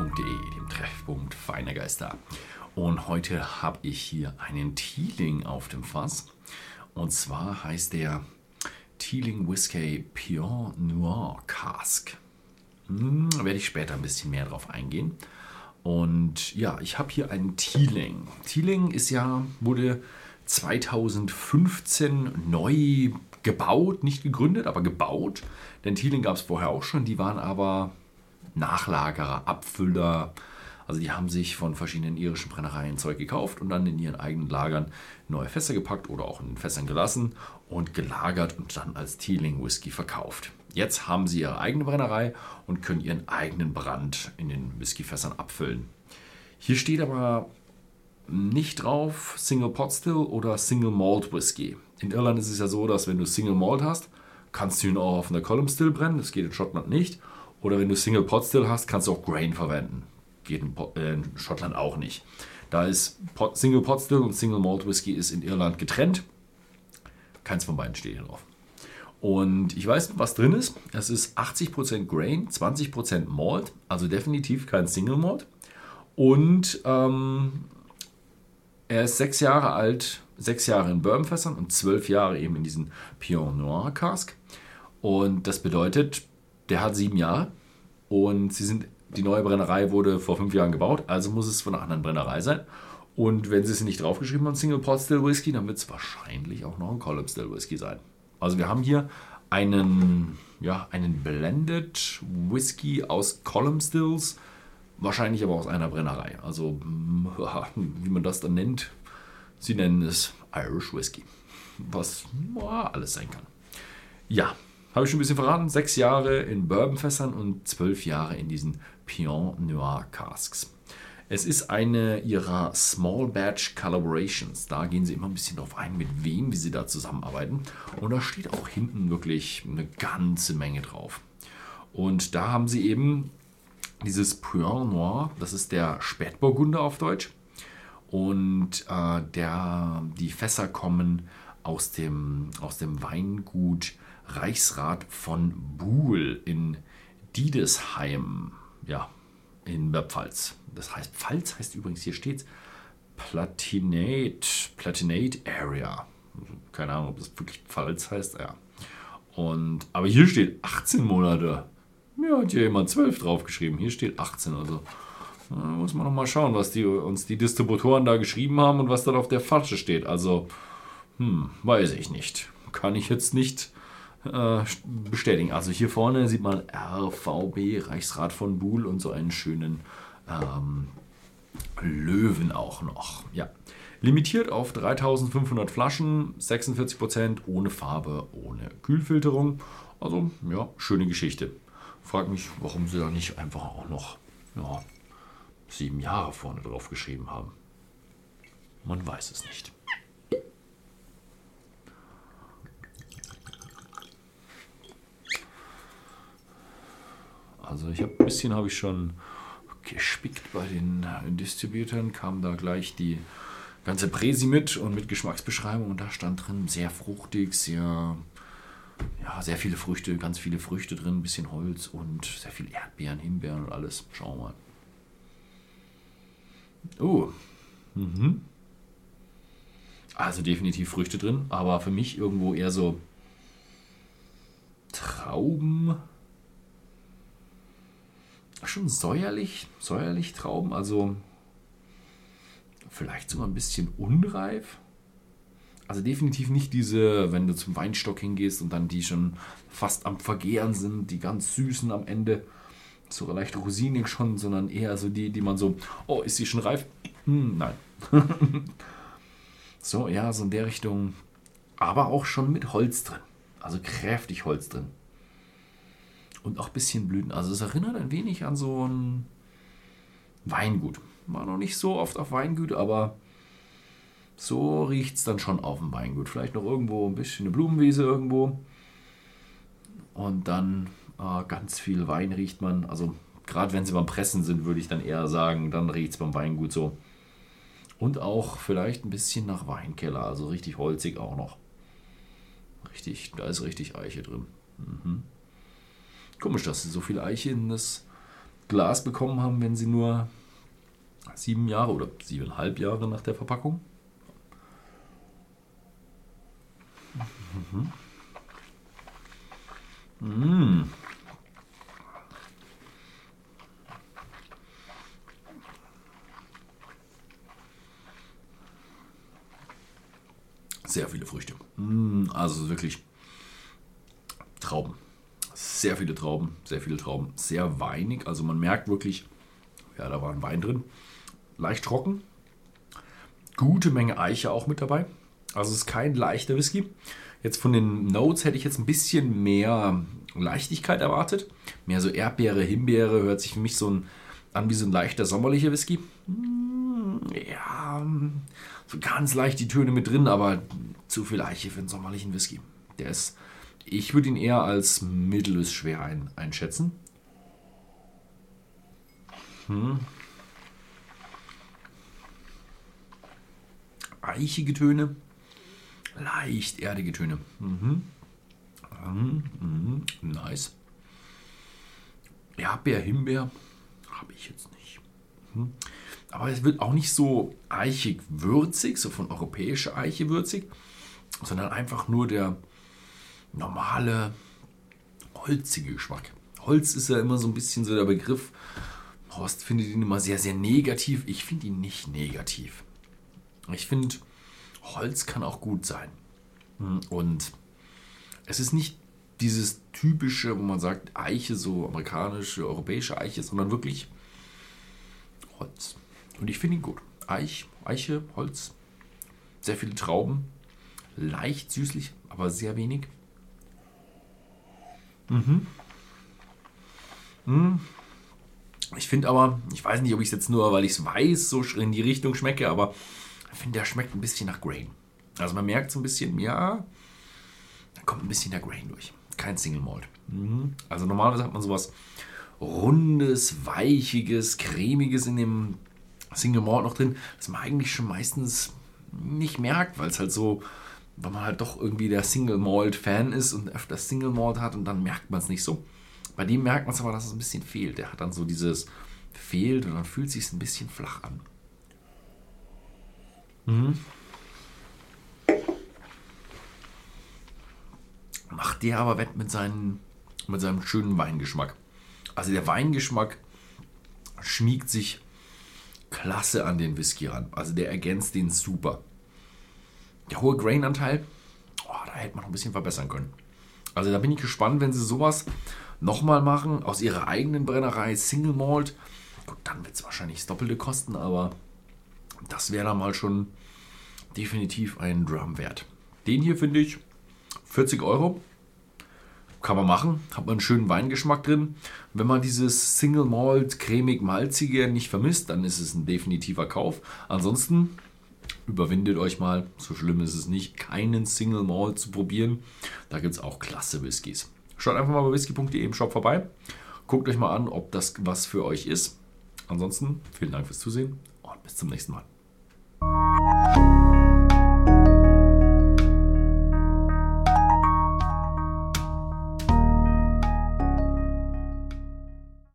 www.feine-geister.de, dem Treffpunkt Feine Geister. Und heute habe ich hier einen Teeling auf dem Fass. Und zwar heißt der Teeling Whiskey Pure Noir Cask. Hm, werde ich später ein bisschen mehr drauf eingehen. Und ja, ich habe hier einen Teeling. Teeling ist ja, wurde 2015 neu gebaut, nicht gegründet, aber gebaut. Denn Teeling gab es vorher auch schon, die waren aber Nachlagerer, Abfüller. Also die haben sich von verschiedenen irischen Brennereien Zeug gekauft und dann in ihren eigenen Lagern neue Fässer gepackt oder auch in Fässern gelassen und gelagert und dann als Teeling Whisky verkauft. Jetzt haben sie ihre eigene Brennerei und können ihren eigenen Brand in den Whiskyfässern abfüllen. Hier steht aber nicht drauf Single Pot Still oder Single Malt Whisky. In Irland ist es ja so, dass wenn du Single Malt hast, kannst du ihn auch auf einer Column Still brennen. Das geht in Schottland nicht. Oder wenn du Single Pot Still hast, kannst du auch Grain verwenden. Geht in, äh, in Schottland auch nicht. Da ist Pot, Single Pot Still und Single Malt Whisky ist in Irland getrennt. Keins von beiden steht hier drauf. Und ich weiß, was drin ist. Es ist 80% Grain, 20% Malt, also definitiv kein Single Malt. Und ähm, er ist sechs Jahre alt, sechs Jahre in Bourbonfässern und zwölf Jahre eben in diesen Pion Noir Cask. Und das bedeutet, der hat sieben Jahre und sie sind, die neue Brennerei wurde vor fünf Jahren gebaut, also muss es von einer anderen Brennerei sein. Und wenn sie es nicht draufgeschrieben haben, Single Pot Still Whisky, dann wird es wahrscheinlich auch noch ein Column Still Whisky sein. Also wir haben hier einen, ja, einen Blended Whisky aus Column Stills, wahrscheinlich aber aus einer Brennerei. Also wie man das dann nennt, sie nennen es Irish Whisky, was alles sein kann. Ja, habe ich schon ein bisschen verraten. Sechs Jahre in Bourbonfässern und zwölf Jahre in diesen Pion Noir Casks. Es ist eine ihrer Small Batch Collaborations. Da gehen sie immer ein bisschen drauf ein, mit wem sie da zusammenarbeiten. Und da steht auch hinten wirklich eine ganze Menge drauf. Und da haben sie eben dieses Puan Noir, das ist der Spätburgunder auf Deutsch. Und äh, der, die Fässer kommen aus dem, aus dem Weingut Reichsrat von Buhl in Diedesheim. Ja, in der Pfalz. Das heißt, Pfalz heißt übrigens, hier steht Platinate, Platinate Area. Keine Ahnung, ob das wirklich Pfalz heißt, ja. Und, aber hier steht 18 Monate. Ja, hat hier jemand 12 draufgeschrieben. Hier steht 18, also da muss man noch mal schauen, was die, uns die Distributoren da geschrieben haben und was dann auf der Flasche steht. Also, hm, weiß ich nicht. Kann ich jetzt nicht äh, bestätigen. Also hier vorne sieht man RVB, Reichsrat von Buhl und so einen schönen ähm, Löwen auch noch. Ja. Limitiert auf 3500 Flaschen, 46% ohne Farbe, ohne Kühlfilterung. Also, ja, schöne Geschichte. Frag mich, warum sie da nicht einfach auch noch ja, sieben Jahre vorne drauf geschrieben haben. Man weiß es nicht. Also ich habe ein bisschen habe ich schon gespickt bei den Distributern, kam da gleich die ganze Präsi mit und mit Geschmacksbeschreibung und da stand drin sehr fruchtig, sehr ja, sehr viele Früchte, ganz viele Früchte drin, ein bisschen Holz und sehr viel Erdbeeren, Himbeeren und alles. Schauen wir mal. Oh. Mhm. Also definitiv Früchte drin, aber für mich irgendwo eher so Trauben, schon säuerlich, säuerlich Trauben, also vielleicht sogar ein bisschen unreif. Also definitiv nicht diese, wenn du zum Weinstock hingehst und dann die schon fast am Vergehren sind, die ganz süßen am Ende, so leicht rosinig schon, sondern eher so die, die man so, oh, ist sie schon reif? Hm, nein. so, ja, so in der Richtung. Aber auch schon mit Holz drin. Also kräftig Holz drin und auch ein bisschen Blüten. Also es erinnert ein wenig an so ein Weingut. War noch nicht so oft auf Weingut, aber so riecht es dann schon auf dem Weingut. Vielleicht noch irgendwo ein bisschen eine Blumenwiese irgendwo. Und dann äh, ganz viel Wein riecht man. Also gerade wenn sie beim Pressen sind, würde ich dann eher sagen, dann riecht es beim Weingut so. Und auch vielleicht ein bisschen nach Weinkeller, also richtig holzig auch noch. Richtig, da ist richtig Eiche drin. Mhm. Komisch, dass so viel Eiche in das Glas bekommen haben, wenn sie nur sieben Jahre oder siebeneinhalb Jahre nach der Verpackung. Mhm. Mmh. Sehr viele Früchte. Mmh, also wirklich Trauben. Sehr viele Trauben, sehr viele Trauben. Sehr weinig. Also man merkt wirklich, ja, da war ein Wein drin. Leicht trocken. Gute Menge Eiche auch mit dabei. Also es ist kein leichter Whisky. Jetzt von den Notes hätte ich jetzt ein bisschen mehr Leichtigkeit erwartet. Mehr so Erdbeere, Himbeere, hört sich für mich so ein, an wie so ein leichter sommerlicher Whisky. Hm, ja, so ganz leicht die Töne mit drin, aber zu viel Eiche für einen sommerlichen Whisky. Der ist, ich würde ihn eher als mittel bis schwer ein, einschätzen. Hm. Eichige Töne, leicht erdige Töne. Mhm. Mhm. Mhm. Nice. Erdbeer, Himbeer habe ich jetzt nicht. Mhm. Aber es wird auch nicht so eichig würzig, so von europäischer Eiche würzig, sondern einfach nur der normale holzige Geschmack. Holz ist ja immer so ein bisschen so der Begriff. Horst findet ihn immer sehr, sehr negativ. Ich finde ihn nicht negativ. Ich finde, Holz kann auch gut sein. Und es ist nicht dieses typische, wo man sagt, Eiche, so amerikanische, europäische Eiche, sondern wirklich Holz. Und ich finde ihn gut. Eich, Eiche, Holz, sehr viele Trauben, leicht süßlich, aber sehr wenig. Mhm. Mhm. Ich finde aber, ich weiß nicht, ob ich es jetzt nur, weil ich es weiß, so in die Richtung schmecke, aber ich finde, der schmeckt ein bisschen nach Grain. Also man merkt so ein bisschen, ja, da kommt ein bisschen der Grain durch. Kein Single Malt. Mhm. Also normalerweise hat man sowas rundes, weichiges, cremiges in dem Single Malt noch drin, das man eigentlich schon meistens nicht merkt, weil es halt so, weil man halt doch irgendwie der Single Malt Fan ist und öfter Single Malt hat und dann merkt man es nicht so. Bei dem merkt man es aber, dass es ein bisschen fehlt. Der hat dann so dieses fehlt und dann fühlt es sich ein bisschen flach an. Mhm. Macht der aber wett mit, seinen, mit seinem schönen Weingeschmack. Also der Weingeschmack schmiegt sich klasse an den Whisky ran. Also der ergänzt den super. Der hohe Grainanteil, oh, da hätte man noch ein bisschen verbessern können. Also da bin ich gespannt, wenn sie sowas nochmal machen, aus ihrer eigenen Brennerei, Single Malt. Gut, dann wird es wahrscheinlich das Doppelte kosten, aber das wäre dann mal schon definitiv ein Drum wert. Den hier finde ich 40 Euro. Kann man machen, hat man einen schönen Weingeschmack drin. Wenn man dieses Single Malt cremig-malzige nicht vermisst, dann ist es ein definitiver Kauf. Ansonsten überwindet euch mal, so schlimm ist es nicht, keinen Single Malt zu probieren. Da gibt es auch klasse Whiskys. Schaut einfach mal bei whisky.de im Shop vorbei. Guckt euch mal an, ob das was für euch ist. Ansonsten vielen Dank fürs Zusehen und bis zum nächsten Mal.